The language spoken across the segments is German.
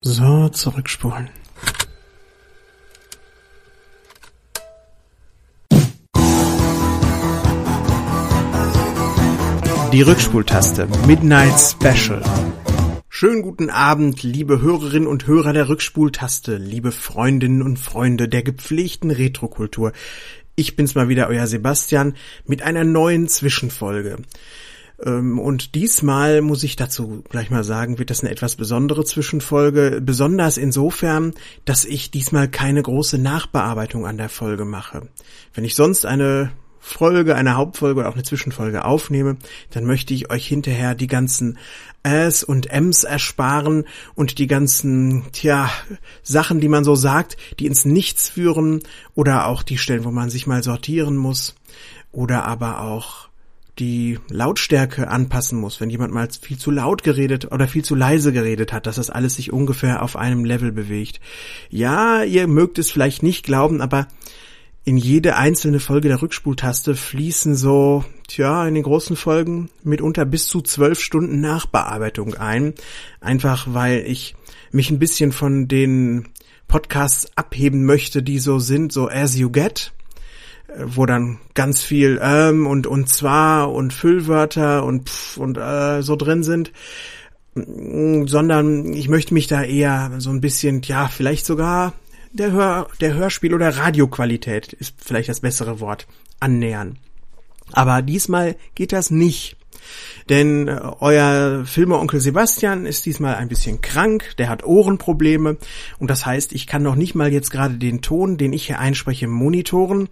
So, zurückspulen. Die Rückspultaste Midnight Special. Schönen guten Abend, liebe Hörerinnen und Hörer der Rückspultaste, liebe Freundinnen und Freunde der gepflegten Retrokultur. Ich bin's mal wieder, euer Sebastian, mit einer neuen Zwischenfolge. Ähm, und diesmal muss ich dazu gleich mal sagen, wird das eine etwas besondere Zwischenfolge, besonders insofern, dass ich diesmal keine große Nachbearbeitung an der Folge mache. Wenn ich sonst eine Folge, eine Hauptfolge oder auch eine Zwischenfolge aufnehme, dann möchte ich euch hinterher die ganzen Äs und Ms ersparen und die ganzen, tja, Sachen, die man so sagt, die ins Nichts führen oder auch die Stellen, wo man sich mal sortieren muss oder aber auch die Lautstärke anpassen muss, wenn jemand mal viel zu laut geredet oder viel zu leise geredet hat, dass das alles sich ungefähr auf einem Level bewegt. Ja, ihr mögt es vielleicht nicht glauben, aber in jede einzelne Folge der Rückspultaste fließen so, tja, in den großen Folgen mitunter bis zu zwölf Stunden Nachbearbeitung ein. Einfach weil ich mich ein bisschen von den Podcasts abheben möchte, die so sind, so as you get wo dann ganz viel ähm und und zwar und Füllwörter und pff und äh, so drin sind, sondern ich möchte mich da eher so ein bisschen, ja, vielleicht sogar der Hör der Hörspiel oder Radioqualität ist vielleicht das bessere Wort annähern. Aber diesmal geht das nicht. Denn äh, euer Filmeonkel Sebastian ist diesmal ein bisschen krank, der hat Ohrenprobleme. Und das heißt, ich kann noch nicht mal jetzt gerade den Ton, den ich hier einspreche, monitoren.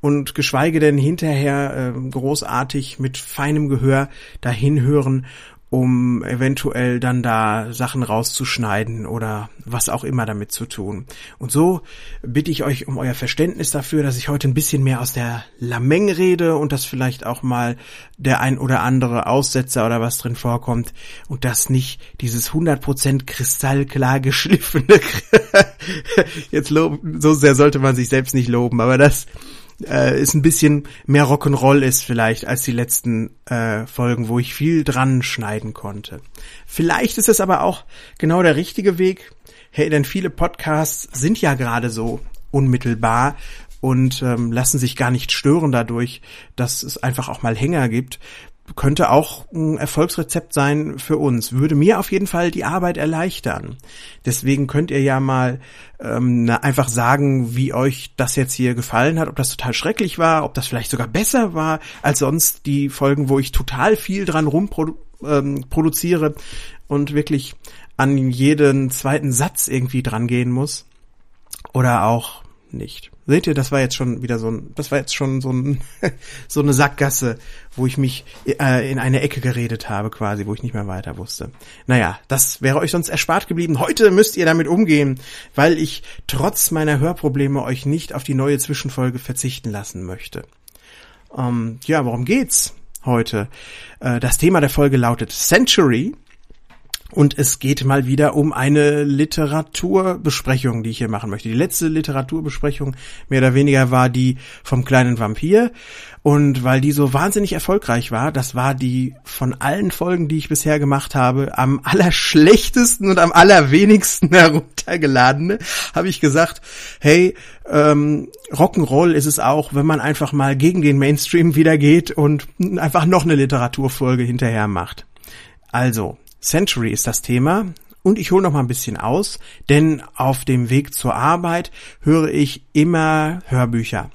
Und geschweige denn hinterher äh, großartig mit feinem Gehör dahin hören um eventuell dann da Sachen rauszuschneiden oder was auch immer damit zu tun. Und so bitte ich euch um euer Verständnis dafür, dass ich heute ein bisschen mehr aus der Lameng rede und dass vielleicht auch mal der ein oder andere Aussetzer oder was drin vorkommt und das nicht dieses 100% kristallklar geschliffene jetzt loben, so sehr sollte man sich selbst nicht loben, aber das äh, ist ein bisschen mehr Rock'n'Roll ist vielleicht als die letzten äh, Folgen, wo ich viel dran schneiden konnte. Vielleicht ist es aber auch genau der richtige Weg. Hey, denn viele Podcasts sind ja gerade so unmittelbar und ähm, lassen sich gar nicht stören dadurch, dass es einfach auch mal Hänger gibt könnte auch ein Erfolgsrezept sein für uns. Würde mir auf jeden Fall die Arbeit erleichtern. Deswegen könnt ihr ja mal ähm, einfach sagen, wie euch das jetzt hier gefallen hat, ob das total schrecklich war, ob das vielleicht sogar besser war als sonst die Folgen, wo ich total viel dran rumproduziere ähm, und wirklich an jeden zweiten Satz irgendwie dran gehen muss. Oder auch nicht. Seht ihr, das war jetzt schon wieder so ein, das war jetzt schon so ein, so eine Sackgasse, wo ich mich äh, in eine Ecke geredet habe, quasi, wo ich nicht mehr weiter wusste. Naja, das wäre euch sonst erspart geblieben. Heute müsst ihr damit umgehen, weil ich trotz meiner Hörprobleme euch nicht auf die neue Zwischenfolge verzichten lassen möchte. Ähm, ja, worum geht's heute? Äh, das Thema der Folge lautet Century und es geht mal wieder um eine Literaturbesprechung, die ich hier machen möchte. Die letzte Literaturbesprechung mehr oder weniger war die vom kleinen Vampir. Und weil die so wahnsinnig erfolgreich war, das war die von allen Folgen, die ich bisher gemacht habe, am allerschlechtesten und am allerwenigsten heruntergeladene, habe ich gesagt, hey, ähm, Rock'n'Roll ist es auch, wenn man einfach mal gegen den Mainstream wieder geht und einfach noch eine Literaturfolge hinterher macht. Also, Century ist das Thema. Und ich hole noch mal ein bisschen aus, denn auf dem Weg zur Arbeit höre ich immer Hörbücher.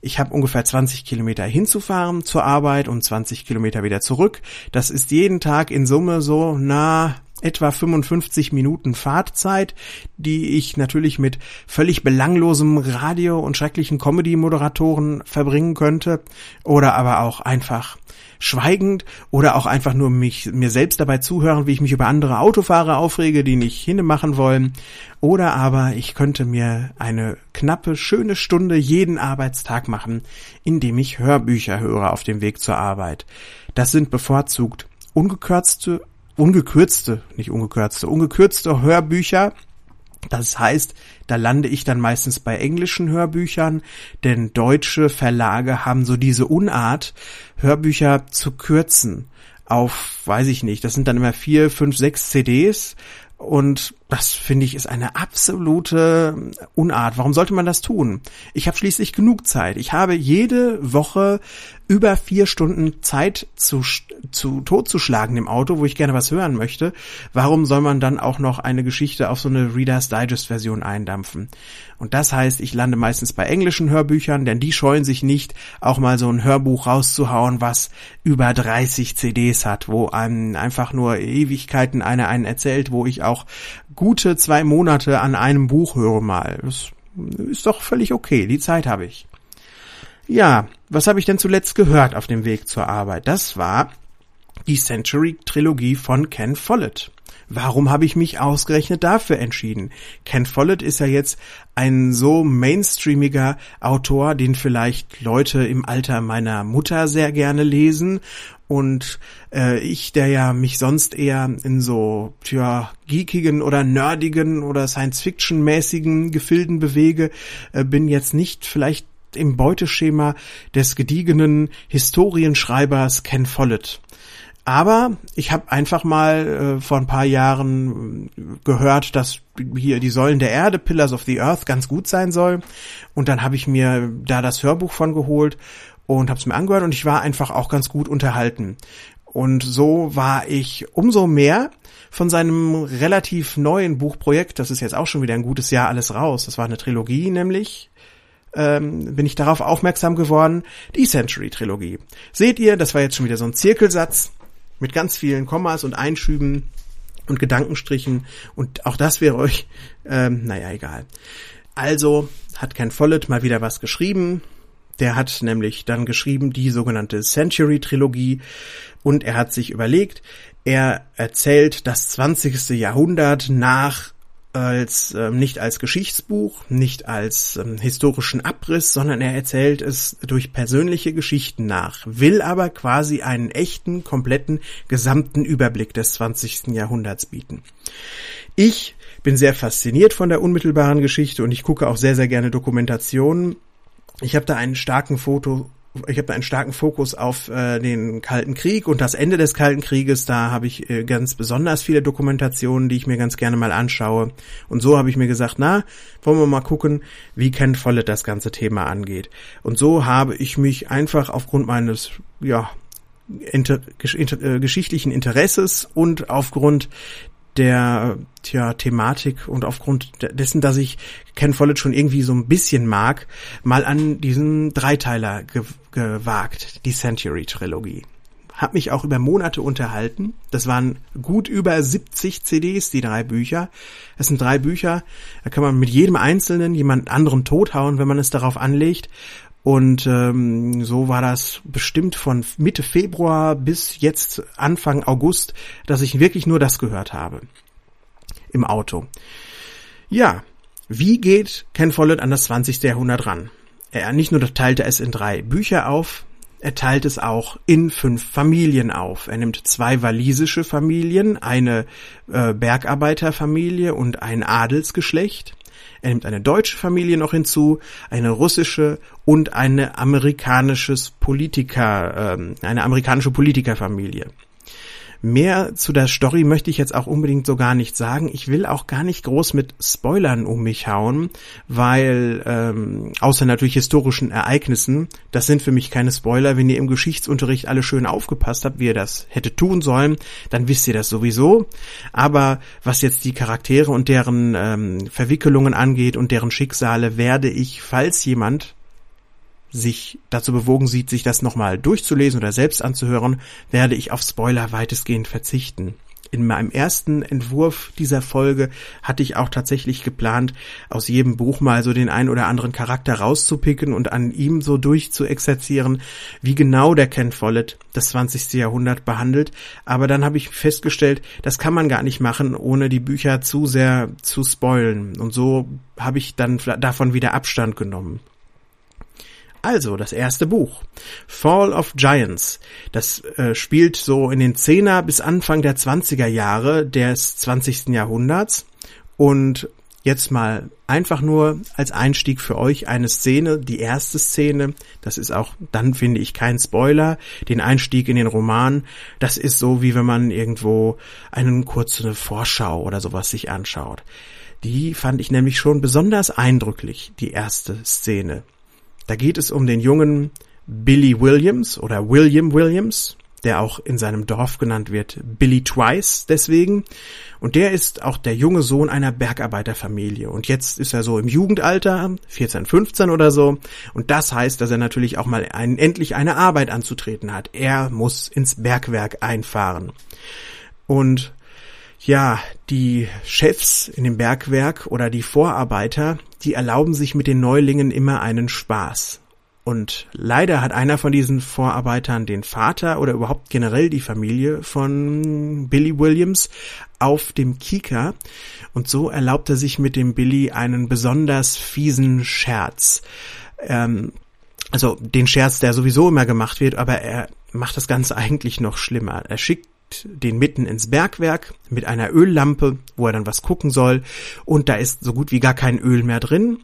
Ich habe ungefähr 20 Kilometer hinzufahren zur Arbeit und 20 Kilometer wieder zurück. Das ist jeden Tag in Summe so, na, etwa 55 Minuten Fahrtzeit, die ich natürlich mit völlig belanglosem Radio und schrecklichen Comedy-Moderatoren verbringen könnte oder aber auch einfach schweigend oder auch einfach nur mich, mir selbst dabei zuhören, wie ich mich über andere Autofahrer aufrege, die nicht hinmachen wollen. Oder aber ich könnte mir eine knappe, schöne Stunde jeden Arbeitstag machen, indem ich Hörbücher höre auf dem Weg zur Arbeit. Das sind bevorzugt ungekürzte, ungekürzte, nicht ungekürzte, ungekürzte Hörbücher, das heißt, da lande ich dann meistens bei englischen Hörbüchern, denn deutsche Verlage haben so diese Unart, Hörbücher zu kürzen auf, weiß ich nicht, das sind dann immer vier, fünf, sechs CDs und Das finde ich ist eine absolute Unart. Warum sollte man das tun? Ich habe schließlich genug Zeit. Ich habe jede Woche über vier Stunden Zeit zu, zu totzuschlagen im Auto, wo ich gerne was hören möchte. Warum soll man dann auch noch eine Geschichte auf so eine Reader's Digest Version eindampfen? Und das heißt, ich lande meistens bei englischen Hörbüchern, denn die scheuen sich nicht, auch mal so ein Hörbuch rauszuhauen, was über 30 CDs hat, wo einem einfach nur Ewigkeiten einer einen erzählt, wo ich auch gute zwei Monate an einem Buch höre mal. Das ist doch völlig okay, die Zeit habe ich. Ja, was habe ich denn zuletzt gehört auf dem Weg zur Arbeit? Das war die Century-Trilogie von Ken Follett. Warum habe ich mich ausgerechnet dafür entschieden? Ken Follett ist ja jetzt ein so mainstreamiger Autor, den vielleicht Leute im Alter meiner Mutter sehr gerne lesen und äh, ich, der ja mich sonst eher in so tja, geekigen oder nerdigen oder Science-Fiction-mäßigen Gefilden bewege, äh, bin jetzt nicht vielleicht im Beuteschema des gediegenen Historienschreibers Ken Follett. Aber ich habe einfach mal äh, vor ein paar Jahren äh, gehört, dass hier die Säulen der Erde, Pillars of the Earth, ganz gut sein soll. Und dann habe ich mir da das Hörbuch von geholt und habe es mir angehört und ich war einfach auch ganz gut unterhalten. Und so war ich umso mehr von seinem relativ neuen Buchprojekt, das ist jetzt auch schon wieder ein gutes Jahr alles raus, das war eine Trilogie nämlich, ähm, bin ich darauf aufmerksam geworden, die Century-Trilogie. Seht ihr, das war jetzt schon wieder so ein Zirkelsatz mit ganz vielen Kommas und Einschüben und Gedankenstrichen und auch das wäre euch, ähm, naja, egal. Also hat Ken Follett mal wieder was geschrieben. Der hat nämlich dann geschrieben die sogenannte Century-Trilogie und er hat sich überlegt, er erzählt das 20. Jahrhundert nach als äh, nicht als Geschichtsbuch, nicht als ähm, historischen Abriss, sondern er erzählt es durch persönliche Geschichten nach, will aber quasi einen echten, kompletten, gesamten Überblick des 20. Jahrhunderts bieten. Ich bin sehr fasziniert von der unmittelbaren Geschichte und ich gucke auch sehr, sehr gerne Dokumentationen. Ich habe da einen starken Foto ich habe einen starken Fokus auf äh, den Kalten Krieg und das Ende des Kalten Krieges. Da habe ich äh, ganz besonders viele Dokumentationen, die ich mir ganz gerne mal anschaue. Und so habe ich mir gesagt, na, wollen wir mal gucken, wie Ken Follett das ganze Thema angeht. Und so habe ich mich einfach aufgrund meines, ja, inter, inter, äh, geschichtlichen Interesses und aufgrund der tja, Thematik und aufgrund dessen, dass ich Ken Follett schon irgendwie so ein bisschen mag, mal an diesen Dreiteiler ge gewagt, die Century-Trilogie. Hab mich auch über Monate unterhalten. Das waren gut über 70 CDs, die drei Bücher. Es sind drei Bücher, da kann man mit jedem einzelnen jemand anderen tothauen, wenn man es darauf anlegt. Und ähm, so war das bestimmt von Mitte Februar bis jetzt Anfang August, dass ich wirklich nur das gehört habe im Auto. Ja, wie geht Ken Follett an das 20. Jahrhundert ran? Er nicht nur teilte es in drei Bücher auf, er teilt es auch in fünf Familien auf. Er nimmt zwei walisische Familien, eine äh, Bergarbeiterfamilie und ein Adelsgeschlecht. Er nimmt eine deutsche Familie noch hinzu, eine russische und eine amerikanisches Politiker, ähm, eine amerikanische Politikerfamilie. Mehr zu der Story möchte ich jetzt auch unbedingt so gar nicht sagen. Ich will auch gar nicht groß mit Spoilern um mich hauen, weil ähm, außer natürlich historischen Ereignissen, das sind für mich keine Spoiler. Wenn ihr im Geschichtsunterricht alle schön aufgepasst habt, wie ihr das hätte tun sollen, dann wisst ihr das sowieso. Aber was jetzt die Charaktere und deren ähm, Verwickelungen angeht und deren Schicksale, werde ich, falls jemand sich dazu bewogen sieht, sich das nochmal durchzulesen oder selbst anzuhören, werde ich auf Spoiler weitestgehend verzichten. In meinem ersten Entwurf dieser Folge hatte ich auch tatsächlich geplant, aus jedem Buch mal so den ein oder anderen Charakter rauszupicken und an ihm so durchzuexerzieren, wie genau der Ken Follett das 20. Jahrhundert behandelt. Aber dann habe ich festgestellt, das kann man gar nicht machen, ohne die Bücher zu sehr zu spoilen. Und so habe ich dann davon wieder Abstand genommen. Also, das erste Buch. Fall of Giants. Das äh, spielt so in den 10er bis Anfang der 20er Jahre des 20. Jahrhunderts und jetzt mal einfach nur als Einstieg für euch eine Szene, die erste Szene. Das ist auch, dann finde ich kein Spoiler, den Einstieg in den Roman. Das ist so, wie wenn man irgendwo eine kurze Vorschau oder sowas sich anschaut. Die fand ich nämlich schon besonders eindrücklich, die erste Szene. Da geht es um den jungen Billy Williams oder William Williams, der auch in seinem Dorf genannt wird Billy Twice deswegen. Und der ist auch der junge Sohn einer Bergarbeiterfamilie. Und jetzt ist er so im Jugendalter, 14, 15 oder so. Und das heißt, dass er natürlich auch mal ein, endlich eine Arbeit anzutreten hat. Er muss ins Bergwerk einfahren. Und ja, die Chefs in dem Bergwerk oder die Vorarbeiter, die erlauben sich mit den Neulingen immer einen Spaß. Und leider hat einer von diesen Vorarbeitern den Vater oder überhaupt generell die Familie von Billy Williams auf dem Kika. Und so erlaubt er sich mit dem Billy einen besonders fiesen Scherz. Ähm, also den Scherz, der sowieso immer gemacht wird, aber er macht das Ganze eigentlich noch schlimmer. Er schickt den mitten ins Bergwerk mit einer Öllampe, wo er dann was gucken soll. Und da ist so gut wie gar kein Öl mehr drin.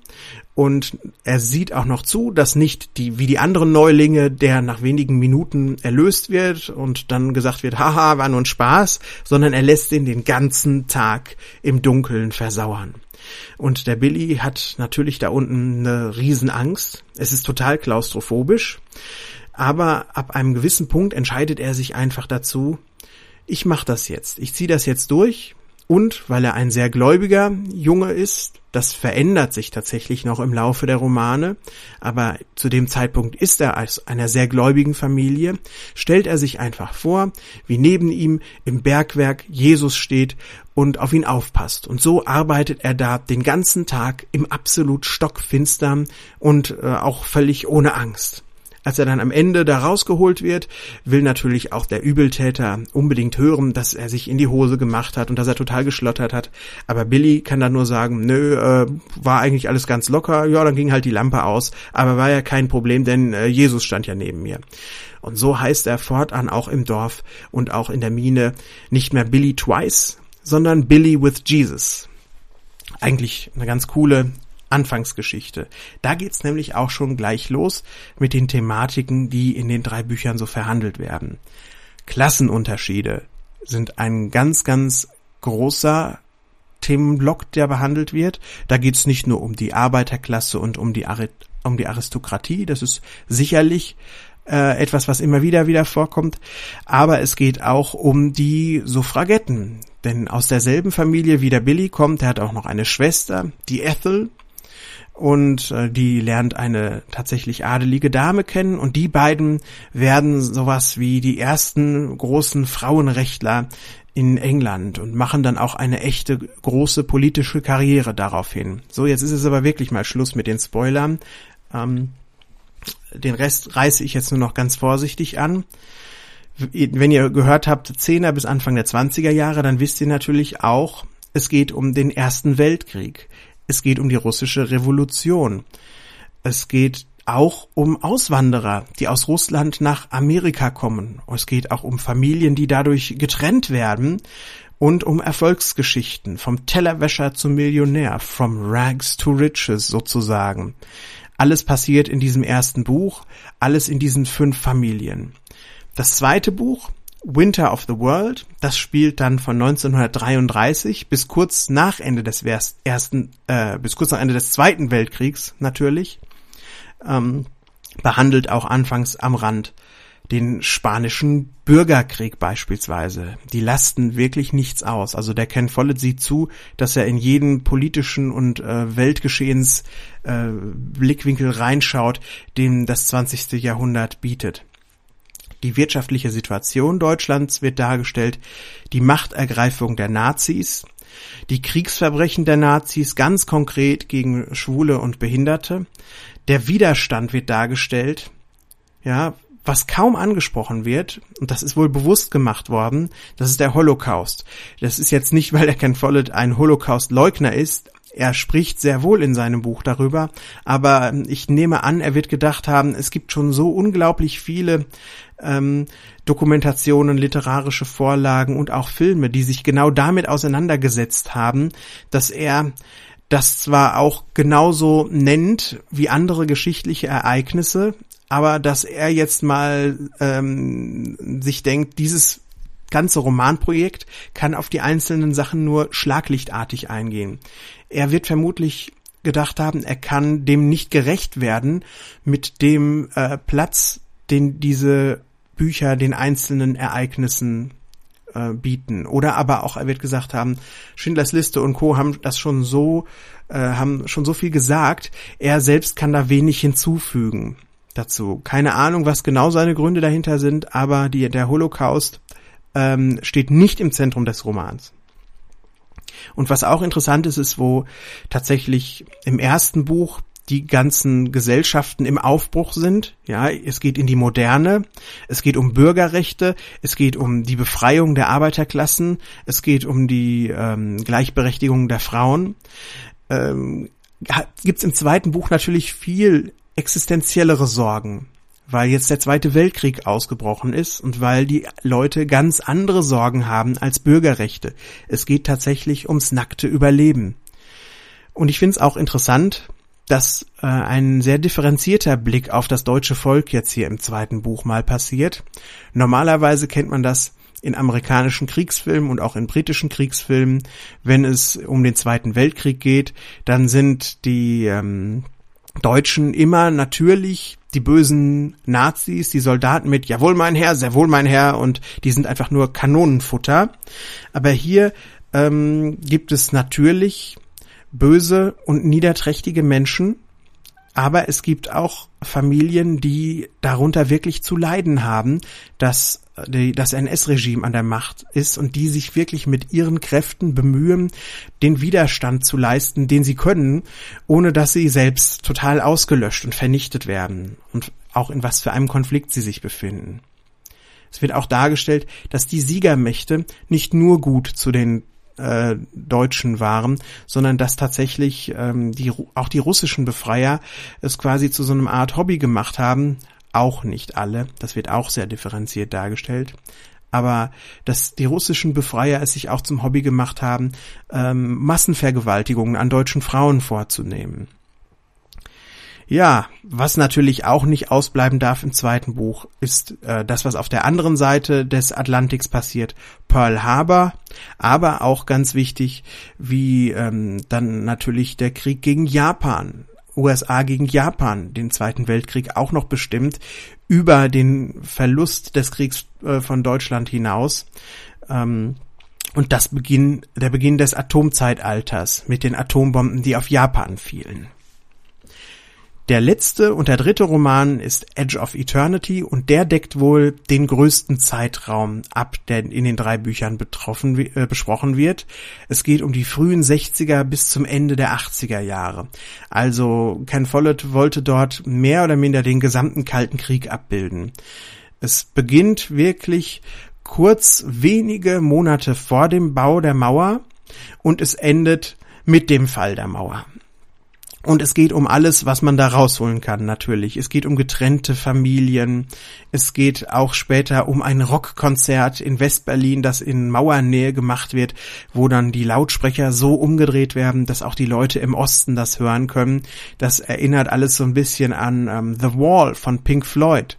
Und er sieht auch noch zu, dass nicht die, wie die anderen Neulinge, der nach wenigen Minuten erlöst wird und dann gesagt wird, haha, war nur ein Spaß, sondern er lässt ihn den ganzen Tag im Dunkeln versauern. Und der Billy hat natürlich da unten eine Riesenangst. Es ist total klaustrophobisch. Aber ab einem gewissen Punkt entscheidet er sich einfach dazu, ich mache das jetzt, ich ziehe das jetzt durch und weil er ein sehr gläubiger Junge ist, das verändert sich tatsächlich noch im Laufe der Romane, aber zu dem Zeitpunkt ist er aus einer sehr gläubigen Familie, stellt er sich einfach vor, wie neben ihm im Bergwerk Jesus steht und auf ihn aufpasst. Und so arbeitet er da den ganzen Tag im absolut stockfinstern und äh, auch völlig ohne Angst. Als er dann am Ende da rausgeholt wird, will natürlich auch der Übeltäter unbedingt hören, dass er sich in die Hose gemacht hat und dass er total geschlottert hat. Aber Billy kann dann nur sagen, nö, äh, war eigentlich alles ganz locker, ja, dann ging halt die Lampe aus, aber war ja kein Problem, denn äh, Jesus stand ja neben mir. Und so heißt er fortan auch im Dorf und auch in der Mine nicht mehr Billy Twice, sondern Billy with Jesus. Eigentlich eine ganz coole Anfangsgeschichte. Da geht's nämlich auch schon gleich los mit den Thematiken, die in den drei Büchern so verhandelt werden. Klassenunterschiede sind ein ganz, ganz großer Themenblock, der behandelt wird. Da geht's nicht nur um die Arbeiterklasse und um die, Ari um die Aristokratie, das ist sicherlich äh, etwas, was immer wieder wieder vorkommt, aber es geht auch um die Suffragetten, denn aus derselben Familie wie der Billy kommt, der hat auch noch eine Schwester, die Ethel, und äh, die lernt eine tatsächlich adelige Dame kennen und die beiden werden sowas wie die ersten großen Frauenrechtler in England und machen dann auch eine echte große politische Karriere daraufhin. So, jetzt ist es aber wirklich mal Schluss mit den Spoilern. Ähm, den Rest reiße ich jetzt nur noch ganz vorsichtig an. Wenn ihr gehört habt, 10er bis Anfang der 20er Jahre, dann wisst ihr natürlich auch, es geht um den Ersten Weltkrieg. Es geht um die russische Revolution. Es geht auch um Auswanderer, die aus Russland nach Amerika kommen. Es geht auch um Familien, die dadurch getrennt werden und um Erfolgsgeschichten vom Tellerwäscher zum Millionär, from rags to riches sozusagen. Alles passiert in diesem ersten Buch, alles in diesen fünf Familien. Das zweite Buch Winter of the World, das spielt dann von 1933 bis kurz nach Ende des ersten, äh, bis kurz nach Ende des Zweiten Weltkriegs natürlich, ähm, behandelt auch anfangs am Rand den spanischen Bürgerkrieg beispielsweise. Die lasten wirklich nichts aus. Also der Ken Follett sieht zu, dass er in jeden politischen und äh, Weltgeschehens äh, Blickwinkel reinschaut, den das 20. Jahrhundert bietet. Die wirtschaftliche Situation Deutschlands wird dargestellt, die Machtergreifung der Nazis, die Kriegsverbrechen der Nazis ganz konkret gegen Schwule und Behinderte, der Widerstand wird dargestellt, ja, was kaum angesprochen wird, und das ist wohl bewusst gemacht worden, das ist der Holocaust. Das ist jetzt nicht, weil der Ken Follett ein Holocaust-Leugner ist, er spricht sehr wohl in seinem Buch darüber, aber ich nehme an, er wird gedacht haben, es gibt schon so unglaublich viele ähm, Dokumentationen, literarische Vorlagen und auch Filme, die sich genau damit auseinandergesetzt haben, dass er das zwar auch genauso nennt wie andere geschichtliche Ereignisse, aber dass er jetzt mal ähm, sich denkt, dieses ganze Romanprojekt kann auf die einzelnen Sachen nur schlaglichtartig eingehen. Er wird vermutlich gedacht haben, er kann dem nicht gerecht werden mit dem äh, Platz, den diese Bücher den einzelnen Ereignissen äh, bieten. Oder aber auch, er wird gesagt haben, Schindlers Liste und Co. haben das schon so, äh, haben schon so viel gesagt, er selbst kann da wenig hinzufügen dazu. Keine Ahnung, was genau seine Gründe dahinter sind, aber die, der Holocaust ähm, steht nicht im Zentrum des Romans. Und was auch interessant ist, ist, wo tatsächlich im ersten Buch die ganzen Gesellschaften im Aufbruch sind. Ja, es geht in die Moderne, es geht um Bürgerrechte, es geht um die Befreiung der Arbeiterklassen, es geht um die ähm, Gleichberechtigung der Frauen. Ähm, Gibt es im zweiten Buch natürlich viel existenziellere Sorgen weil jetzt der Zweite Weltkrieg ausgebrochen ist und weil die Leute ganz andere Sorgen haben als Bürgerrechte. Es geht tatsächlich ums nackte Überleben. Und ich finde es auch interessant, dass äh, ein sehr differenzierter Blick auf das deutsche Volk jetzt hier im zweiten Buch mal passiert. Normalerweise kennt man das in amerikanischen Kriegsfilmen und auch in britischen Kriegsfilmen, wenn es um den Zweiten Weltkrieg geht, dann sind die ähm, Deutschen immer natürlich die bösen Nazis, die Soldaten mit Jawohl mein Herr, sehr wohl mein Herr und die sind einfach nur Kanonenfutter. Aber hier ähm, gibt es natürlich böse und niederträchtige Menschen, aber es gibt auch Familien, die darunter wirklich zu leiden haben, dass die, das NS-Regime an der Macht ist und die sich wirklich mit ihren Kräften bemühen, den Widerstand zu leisten, den sie können, ohne dass sie selbst total ausgelöscht und vernichtet werden und auch in was für einem Konflikt sie sich befinden. Es wird auch dargestellt, dass die Siegermächte nicht nur gut zu den äh, Deutschen waren, sondern dass tatsächlich ähm, die, auch die russischen Befreier es quasi zu so einem Art Hobby gemacht haben, auch nicht alle, das wird auch sehr differenziert dargestellt, aber dass die russischen Befreier es sich auch zum Hobby gemacht haben, ähm, Massenvergewaltigungen an deutschen Frauen vorzunehmen. Ja, was natürlich auch nicht ausbleiben darf im zweiten Buch, ist äh, das, was auf der anderen Seite des Atlantiks passiert, Pearl Harbor, aber auch ganz wichtig, wie ähm, dann natürlich der Krieg gegen Japan USA gegen Japan den Zweiten Weltkrieg auch noch bestimmt, über den Verlust des Kriegs äh, von Deutschland hinaus. Ähm, und das Beginn, der Beginn des Atomzeitalters mit den Atombomben, die auf Japan fielen. Der letzte und der dritte Roman ist Edge of Eternity und der deckt wohl den größten Zeitraum ab, der in den drei Büchern betroffen, äh, besprochen wird. Es geht um die frühen 60er bis zum Ende der 80er Jahre. Also Ken Follett wollte dort mehr oder minder den gesamten Kalten Krieg abbilden. Es beginnt wirklich kurz wenige Monate vor dem Bau der Mauer und es endet mit dem Fall der Mauer. Und es geht um alles, was man da rausholen kann, natürlich. Es geht um getrennte Familien. Es geht auch später um ein Rockkonzert in Westberlin, das in Mauernähe gemacht wird, wo dann die Lautsprecher so umgedreht werden, dass auch die Leute im Osten das hören können. Das erinnert alles so ein bisschen an ähm, The Wall von Pink Floyd,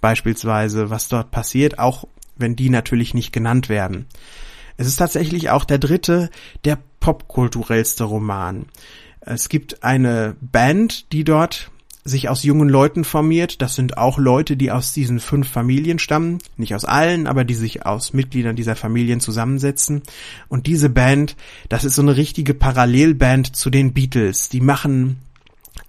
beispielsweise, was dort passiert, auch wenn die natürlich nicht genannt werden. Es ist tatsächlich auch der dritte, der popkulturellste Roman. Es gibt eine Band, die dort sich aus jungen Leuten formiert. Das sind auch Leute, die aus diesen fünf Familien stammen. Nicht aus allen, aber die sich aus Mitgliedern dieser Familien zusammensetzen. Und diese Band, das ist so eine richtige Parallelband zu den Beatles. Die machen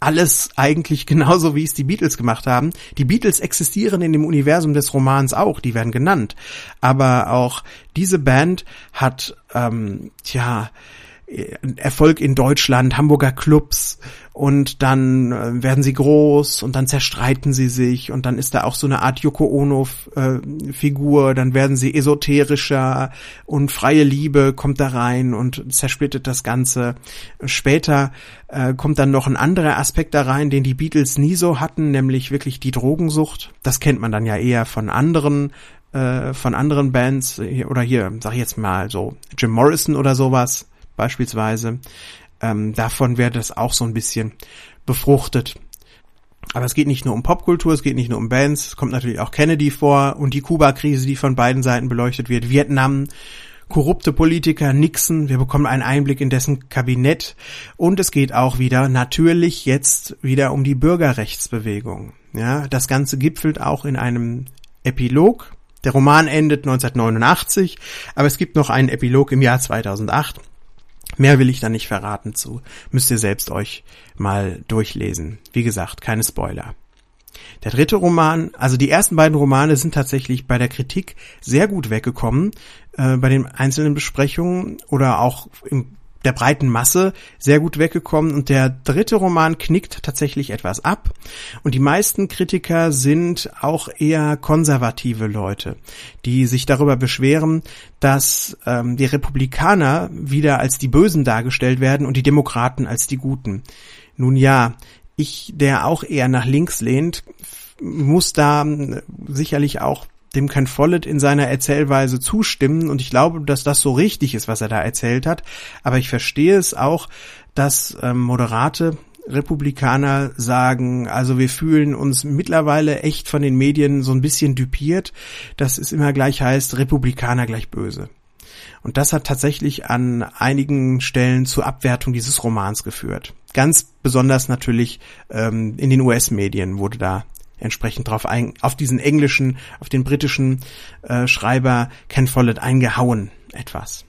alles eigentlich genauso, wie es die Beatles gemacht haben. Die Beatles existieren in dem Universum des Romans auch, die werden genannt. Aber auch diese Band hat, ähm, tja, Erfolg in Deutschland, Hamburger Clubs. Und dann äh, werden sie groß und dann zerstreiten sie sich. Und dann ist da auch so eine Art Yoko Ono äh, Figur, dann werden sie esoterischer und freie Liebe kommt da rein und zersplittet das Ganze. Später äh, kommt dann noch ein anderer Aspekt da rein, den die Beatles nie so hatten, nämlich wirklich die Drogensucht. Das kennt man dann ja eher von anderen äh, von anderen Bands. Oder hier, sag ich jetzt mal so Jim Morrison oder sowas beispielsweise. ähm, davon wird das auch so ein bisschen befruchtet. Aber es geht nicht nur um Popkultur, es geht nicht nur um Bands, es kommt natürlich auch Kennedy vor und die Kuba-Krise, die von beiden Seiten beleuchtet wird, Vietnam, korrupte Politiker, Nixon, wir bekommen einen Einblick in dessen Kabinett und es geht auch wieder natürlich jetzt wieder um die Bürgerrechtsbewegung. Ja, das Ganze gipfelt auch in einem Epilog. Der Roman endet 1989, aber es gibt noch einen Epilog im Jahr 2008. Mehr will ich da nicht verraten zu. Müsst ihr selbst euch mal durchlesen. Wie gesagt, keine Spoiler. Der dritte Roman, also die ersten beiden Romane sind tatsächlich bei der Kritik sehr gut weggekommen, äh, bei den einzelnen Besprechungen oder auch im der breiten Masse sehr gut weggekommen und der dritte Roman knickt tatsächlich etwas ab und die meisten Kritiker sind auch eher konservative Leute, die sich darüber beschweren, dass ähm, die Republikaner wieder als die Bösen dargestellt werden und die Demokraten als die Guten. Nun ja, ich, der auch eher nach links lehnt, muss da sicherlich auch dem Ken Follett in seiner Erzählweise zustimmen und ich glaube, dass das so richtig ist, was er da erzählt hat. Aber ich verstehe es auch, dass ähm, moderate Republikaner sagen, also wir fühlen uns mittlerweile echt von den Medien so ein bisschen düpiert, dass es immer gleich heißt, Republikaner gleich böse. Und das hat tatsächlich an einigen Stellen zur Abwertung dieses Romans geführt. Ganz besonders natürlich ähm, in den US-Medien wurde da entsprechend drauf ein, auf diesen englischen, auf den britischen äh, Schreiber Ken Follett eingehauen etwas.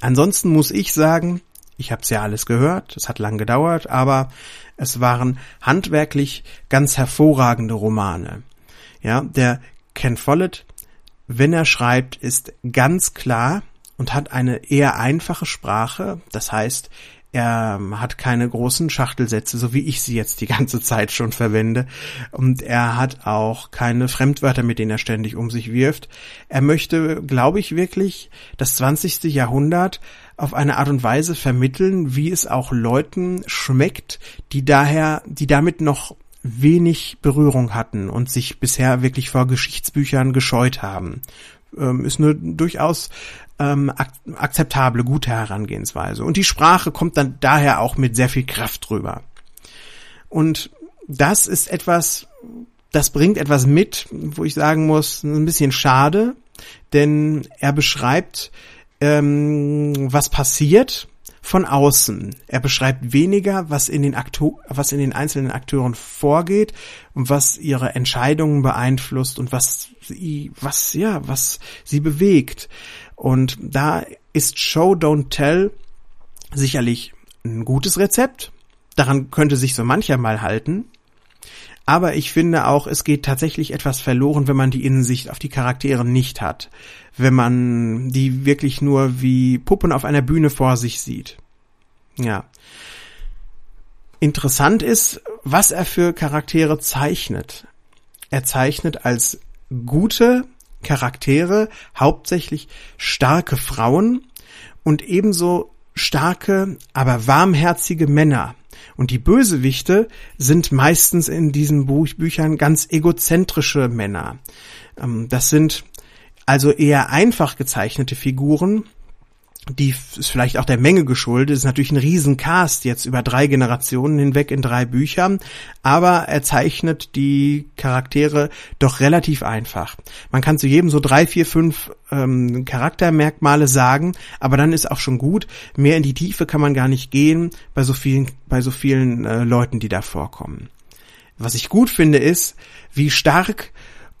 Ansonsten muss ich sagen, ich habe es ja alles gehört, es hat lang gedauert, aber es waren handwerklich ganz hervorragende Romane. Ja, der Ken Follett, wenn er schreibt, ist ganz klar und hat eine eher einfache Sprache. Das heißt, er hat keine großen Schachtelsätze, so wie ich sie jetzt die ganze Zeit schon verwende. Und er hat auch keine Fremdwörter, mit denen er ständig um sich wirft. Er möchte, glaube ich, wirklich das 20. Jahrhundert auf eine Art und Weise vermitteln, wie es auch Leuten schmeckt, die daher, die damit noch wenig Berührung hatten und sich bisher wirklich vor Geschichtsbüchern gescheut haben. Ähm, ist eine durchaus ähm, ak akzeptable, gute Herangehensweise. Und die Sprache kommt dann daher auch mit sehr viel Kraft drüber. Und das ist etwas, das bringt etwas mit, wo ich sagen muss, ein bisschen schade, denn er beschreibt, ähm, was passiert von außen. Er beschreibt weniger, was in den was in den einzelnen Akteuren vorgeht und was ihre Entscheidungen beeinflusst und was was, ja, was sie bewegt. Und da ist Show Don't Tell sicherlich ein gutes Rezept. Daran könnte sich so mancher mal halten. Aber ich finde auch, es geht tatsächlich etwas verloren, wenn man die Innensicht auf die Charaktere nicht hat. Wenn man die wirklich nur wie Puppen auf einer Bühne vor sich sieht. Ja. Interessant ist, was er für Charaktere zeichnet. Er zeichnet als gute Charaktere hauptsächlich starke Frauen und ebenso starke, aber warmherzige Männer. Und die Bösewichte sind meistens in diesen Buch Büchern ganz egozentrische Männer. Ähm, das sind also eher einfach gezeichnete Figuren, die ist vielleicht auch der Menge geschuldet, ist natürlich ein Riesencast jetzt über drei Generationen hinweg in drei Büchern, aber er zeichnet die Charaktere doch relativ einfach. Man kann zu jedem so drei, vier, fünf ähm, Charaktermerkmale sagen, aber dann ist auch schon gut. Mehr in die Tiefe kann man gar nicht gehen bei so vielen, bei so vielen äh, Leuten, die da vorkommen. Was ich gut finde, ist, wie stark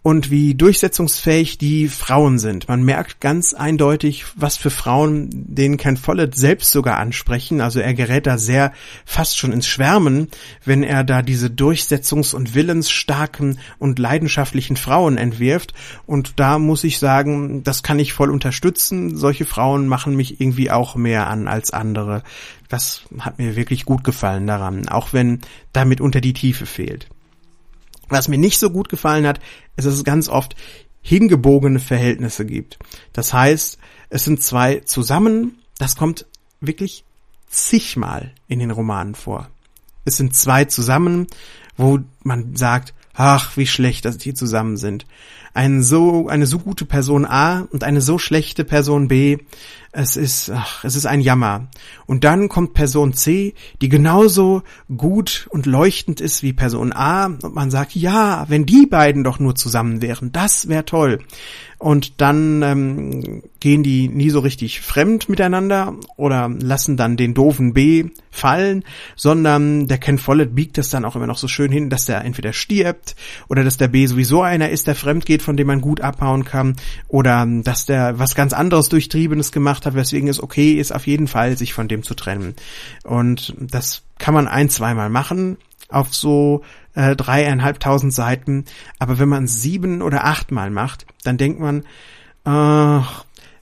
und wie durchsetzungsfähig die Frauen sind. Man merkt ganz eindeutig, was für Frauen den Ken Follett selbst sogar ansprechen. Also er gerät da sehr fast schon ins Schwärmen, wenn er da diese durchsetzungs- und willensstarken und leidenschaftlichen Frauen entwirft. Und da muss ich sagen, das kann ich voll unterstützen. Solche Frauen machen mich irgendwie auch mehr an als andere. Das hat mir wirklich gut gefallen daran, auch wenn damit unter die Tiefe fehlt. Was mir nicht so gut gefallen hat, ist, dass es ganz oft hingebogene Verhältnisse gibt. Das heißt, es sind zwei zusammen, das kommt wirklich zigmal in den Romanen vor. Es sind zwei zusammen, wo man sagt, ach, wie schlecht, dass die zusammen sind. Ein so, eine so gute Person A und eine so schlechte Person B, Es ist, ach, es ist ein Jammer. Und dann kommt Person C, die genauso gut und leuchtend ist wie Person A. Und man sagt, ja, wenn die beiden doch nur zusammen wären, das wäre toll und dann ähm, gehen die nie so richtig fremd miteinander oder lassen dann den doofen B fallen, sondern der Ken Follett biegt das dann auch immer noch so schön hin, dass der entweder stirbt oder dass der B sowieso einer ist, der fremd geht, von dem man gut abhauen kann oder dass der was ganz anderes Durchtriebenes gemacht hat, weswegen es okay ist, auf jeden Fall sich von dem zu trennen. Und das kann man ein, zweimal machen auf so äh, dreieinhalbtausend Seiten. Aber wenn man sieben oder achtmal macht, dann denkt man, äh,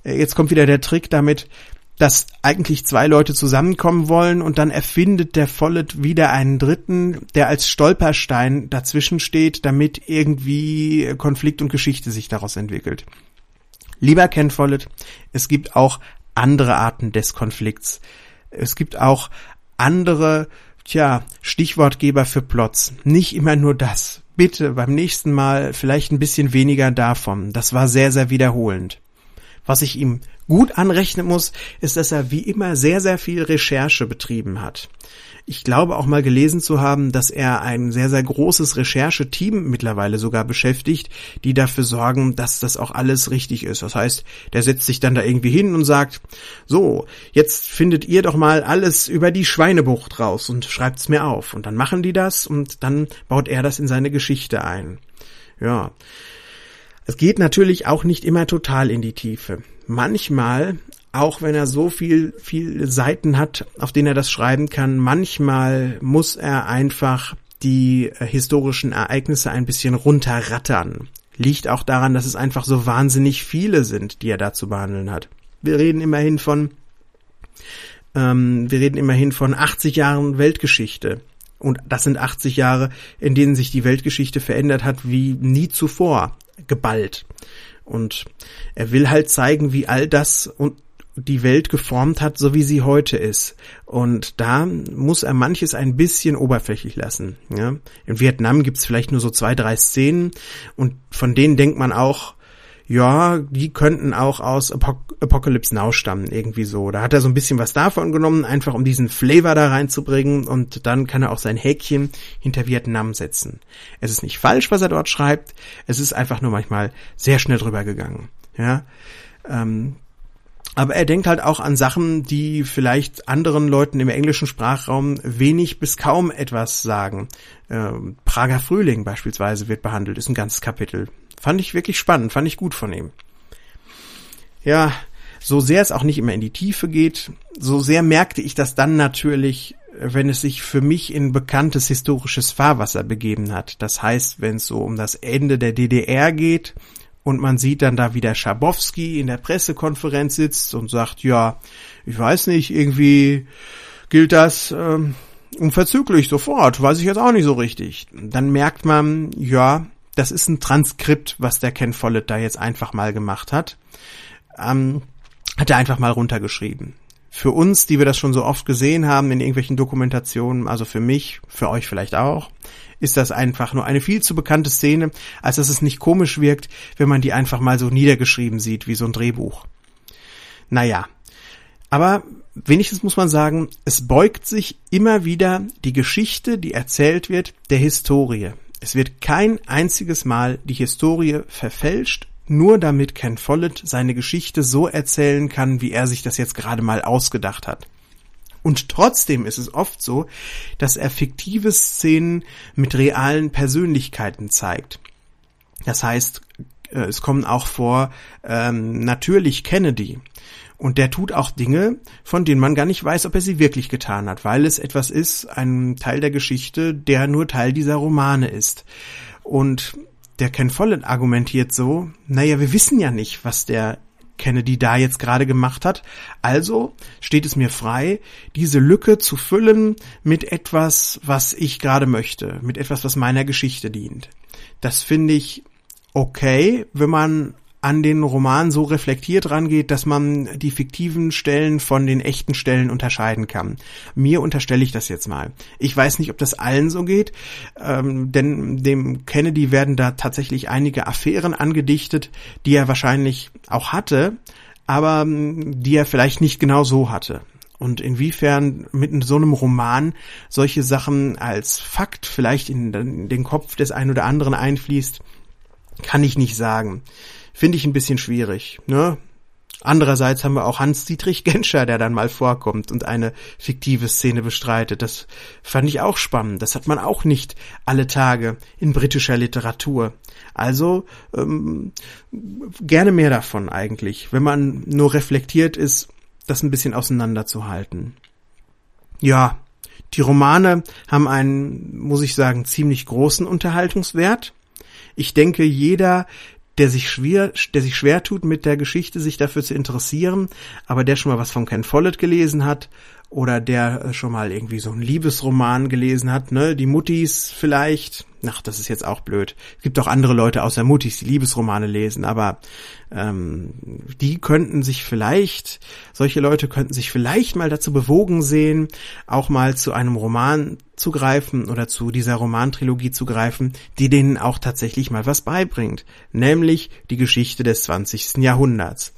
jetzt kommt wieder der Trick damit, dass eigentlich zwei Leute zusammenkommen wollen und dann erfindet der Follett wieder einen dritten, der als Stolperstein dazwischen steht, damit irgendwie Konflikt und Geschichte sich daraus entwickelt. Lieber Ken Follett, es gibt auch andere Arten des Konflikts. Es gibt auch andere Tja, Stichwortgeber für Plots. Nicht immer nur das. Bitte beim nächsten Mal vielleicht ein bisschen weniger davon. Das war sehr, sehr wiederholend. Was ich ihm gut anrechnen muss, ist, dass er wie immer sehr, sehr viel Recherche betrieben hat. Ich glaube auch mal gelesen zu haben, dass er ein sehr, sehr großes Rechercheteam mittlerweile sogar beschäftigt, die dafür sorgen, dass das auch alles richtig ist. Das heißt, der setzt sich dann da irgendwie hin und sagt, so, jetzt findet ihr doch mal alles über die Schweinebucht raus und schreibt's mir auf. Und dann machen die das und dann baut er das in seine Geschichte ein. Ja. Es geht natürlich auch nicht immer total in die Tiefe. Manchmal auch wenn er so viel, viel Seiten hat, auf denen er das schreiben kann, manchmal muss er einfach die historischen Ereignisse ein bisschen runterrattern. Liegt auch daran, dass es einfach so wahnsinnig viele sind, die er da zu behandeln hat. Wir reden immerhin von, ähm, wir reden immerhin von 80 Jahren Weltgeschichte. Und das sind 80 Jahre, in denen sich die Weltgeschichte verändert hat wie nie zuvor, geballt. Und er will halt zeigen, wie all das und die Welt geformt hat, so wie sie heute ist. Und da muss er manches ein bisschen oberflächlich lassen. Ja? In Vietnam gibt's vielleicht nur so zwei, drei Szenen und von denen denkt man auch, ja, die könnten auch aus Apok Apocalypse Now stammen, irgendwie so. Da hat er so ein bisschen was davon genommen, einfach um diesen Flavor da reinzubringen und dann kann er auch sein Häkchen hinter Vietnam setzen. Es ist nicht falsch, was er dort schreibt, es ist einfach nur manchmal sehr schnell drüber gegangen. Ja, ähm, aber er denkt halt auch an Sachen, die vielleicht anderen Leuten im englischen Sprachraum wenig bis kaum etwas sagen. Ähm, Prager Frühling beispielsweise wird behandelt, ist ein ganzes Kapitel. Fand ich wirklich spannend, fand ich gut von ihm. Ja, so sehr es auch nicht immer in die Tiefe geht, so sehr merkte ich das dann natürlich, wenn es sich für mich in bekanntes historisches Fahrwasser begeben hat. Das heißt, wenn es so um das Ende der DDR geht, und man sieht dann da, wie der Schabowski in der Pressekonferenz sitzt und sagt, ja, ich weiß nicht, irgendwie gilt das ähm, unverzüglich sofort, weiß ich jetzt auch nicht so richtig. Dann merkt man, ja, das ist ein Transkript, was der Ken Follett da jetzt einfach mal gemacht hat. Ähm, hat er einfach mal runtergeschrieben. Für uns, die wir das schon so oft gesehen haben in irgendwelchen Dokumentationen, also für mich, für euch vielleicht auch, ist das einfach nur eine viel zu bekannte Szene, als dass es nicht komisch wirkt, wenn man die einfach mal so niedergeschrieben sieht, wie so ein Drehbuch. Naja. Aber wenigstens muss man sagen, es beugt sich immer wieder die Geschichte, die erzählt wird, der Historie. Es wird kein einziges Mal die Historie verfälscht, nur damit Ken Follett seine Geschichte so erzählen kann, wie er sich das jetzt gerade mal ausgedacht hat. Und trotzdem ist es oft so, dass er fiktive Szenen mit realen Persönlichkeiten zeigt. Das heißt, äh, es kommen auch vor ähm, natürlich Kennedy. Und der tut auch Dinge, von denen man gar nicht weiß, ob er sie wirklich getan hat, weil es etwas ist, ein Teil der Geschichte, der nur Teil dieser Romane ist. Und der Ken Follett argumentiert so, naja, wir wissen ja nicht, was der Kennedy da jetzt gerade gemacht hat. Also steht es mir frei, diese Lücke zu füllen mit etwas, was ich gerade möchte, mit etwas, was meiner Geschichte dient. Das finde ich okay, wenn man an den Roman so reflektiert rangeht, dass man die fiktiven Stellen von den echten Stellen unterscheiden kann. Mir unterstelle ich das jetzt mal. Ich weiß nicht, ob das allen so geht, ähm, denn dem Kennedy werden da tatsächlich einige Affären angedichtet, die er wahrscheinlich auch hatte, aber ähm, die er vielleicht nicht genau so hatte. Und inwiefern mit so einem Roman solche Sachen als Fakt vielleicht in den Kopf des einen oder anderen einfließt, kann ich nicht sagen. Finde ich ein bisschen schwierig. Ne? Andererseits haben wir auch Hans-Dietrich Genscher, der dann mal vorkommt und eine fiktive Szene bestreitet. Das fand ich auch spannend. Das hat man auch nicht alle Tage in britischer Literatur. Also ähm, gerne mehr davon eigentlich, wenn man nur reflektiert ist, das ein bisschen auseinanderzuhalten. Ja, die Romane haben einen, muss ich sagen, ziemlich großen Unterhaltungswert. Ich denke, jeder, der sich schwer, der sich schwer tut mit der Geschichte, sich dafür zu interessieren, aber der schon mal was von Ken Follett gelesen hat oder der äh, schon mal irgendwie so einen Liebesroman gelesen hat, ne, die Muttis vielleicht, ach, das ist jetzt auch blöd. Es gibt auch andere Leute außer Muttis, die Liebesromane lesen, aber ähm, die könnten sich vielleicht, solche Leute könnten sich vielleicht mal dazu bewogen sehen, auch mal zu einem Roman zu greifen oder zu dieser Romantrilogie zu greifen, die denen auch tatsächlich mal was beibringt, nämlich die Geschichte des 20. Jahrhunderts.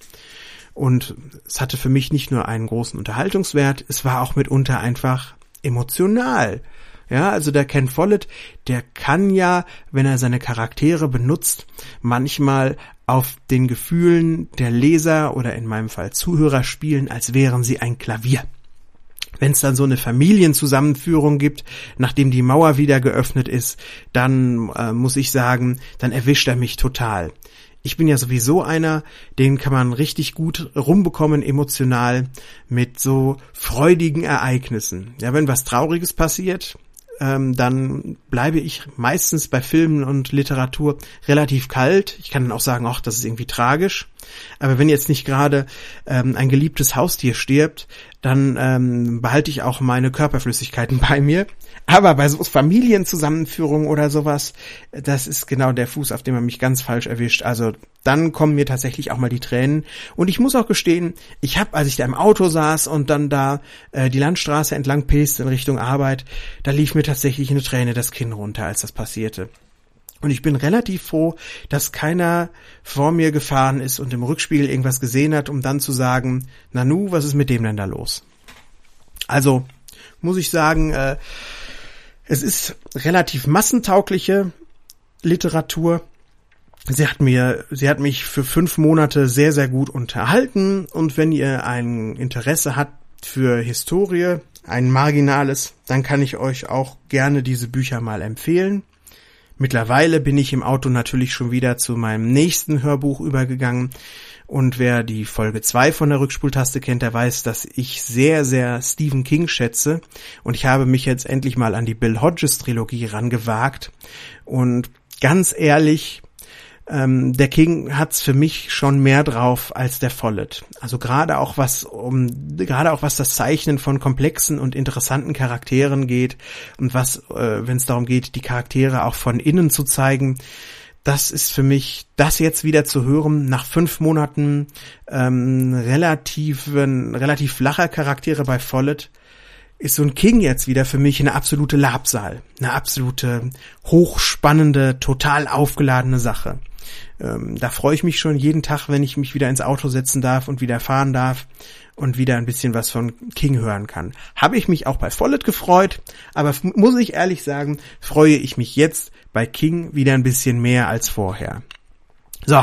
Und es hatte für mich nicht nur einen großen Unterhaltungswert, es war auch mitunter einfach emotional. Ja, also der Ken Follett, der kann ja, wenn er seine Charaktere benutzt, manchmal auf den Gefühlen der Leser oder in meinem Fall Zuhörer spielen, als wären sie ein Klavier. Wenn es dann so eine Familienzusammenführung gibt, nachdem die Mauer wieder geöffnet ist, dann äh, muss ich sagen, dann erwischt er mich total ich bin ja sowieso einer, den kann man richtig gut rumbekommen emotional mit so freudigen Ereignissen. Ja, wenn was Trauriges passiert, ähm, dann bleibe ich meistens bei Filmen und Literatur relativ kalt. Ich kann dann auch sagen, ach, das ist irgendwie tragisch. Aber wenn jetzt nicht gerade ähm, ein geliebtes Haustier stirbt, dann ähm, behalte ich auch meine Körperflüssigkeiten bei mir. Aber bei so Familienzusammenführungen oder sowas, das ist genau der Fuß, auf dem man mich ganz falsch erwischt. Also dann kommen mir tatsächlich auch mal die Tränen. Und ich muss auch gestehen, ich habe, als ich da im Auto saß und dann da äh, die Landstraße entlang pest in Richtung Arbeit, da lief mir tatsächlich eine Träne das Kinn runter, als das passierte. Und ich bin relativ froh, dass keiner vor mir gefahren ist und im Rückspiegel irgendwas gesehen hat, um dann zu sagen, Nanu, was ist mit dem denn da los? Also muss ich sagen, äh, es ist relativ massentaugliche Literatur. Sie hat mir, sie hat mich für fünf Monate sehr, sehr gut unterhalten. Und wenn ihr ein Interesse habt für Historie, ein marginales, dann kann ich euch auch gerne diese Bücher mal empfehlen. Mittlerweile bin ich im Auto natürlich schon wieder zu meinem nächsten Hörbuch übergegangen. Und wer die Folge 2 von der Rückspultaste kennt, der weiß, dass ich sehr, sehr Stephen King schätze. Und ich habe mich jetzt endlich mal an die Bill Hodges Trilogie rangewagt. Und ganz ehrlich, ähm, der King hat's für mich schon mehr drauf als der Follett. Also gerade auch was um gerade auch was das Zeichnen von komplexen und interessanten Charakteren geht und was, äh, wenn es darum geht, die Charaktere auch von innen zu zeigen. Das ist für mich, das jetzt wieder zu hören, nach fünf Monaten ähm, relativen, relativ flacher Charaktere bei Follett, ist so ein King jetzt wieder für mich eine absolute Labsal, eine absolute hochspannende, total aufgeladene Sache. Ähm, da freue ich mich schon jeden Tag, wenn ich mich wieder ins Auto setzen darf und wieder fahren darf und wieder ein bisschen was von King hören kann. Habe ich mich auch bei Follett gefreut, aber muss ich ehrlich sagen, freue ich mich jetzt bei King wieder ein bisschen mehr als vorher. So,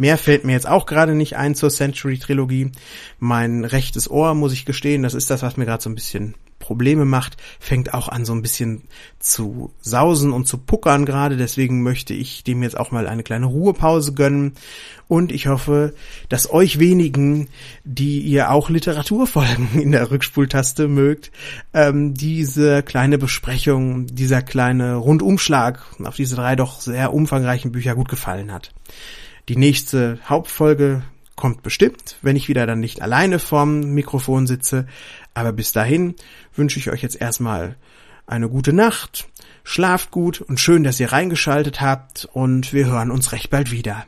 Mehr fällt mir jetzt auch gerade nicht ein zur Century Trilogie. Mein rechtes Ohr, muss ich gestehen, das ist das, was mir gerade so ein bisschen Probleme macht, fängt auch an so ein bisschen zu sausen und zu puckern gerade. Deswegen möchte ich dem jetzt auch mal eine kleine Ruhepause gönnen. Und ich hoffe, dass euch wenigen, die ihr auch Literaturfolgen in der Rückspultaste mögt, ähm, diese kleine Besprechung, dieser kleine Rundumschlag auf diese drei doch sehr umfangreichen Bücher gut gefallen hat. Die nächste Hauptfolge kommt bestimmt, wenn ich wieder dann nicht alleine vorm Mikrofon sitze. Aber bis dahin wünsche ich euch jetzt erstmal eine gute Nacht, schlaft gut und schön, dass ihr reingeschaltet habt und wir hören uns recht bald wieder.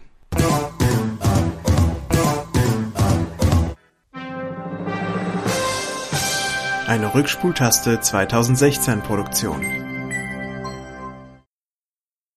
Eine Rückspultaste 2016 Produktion.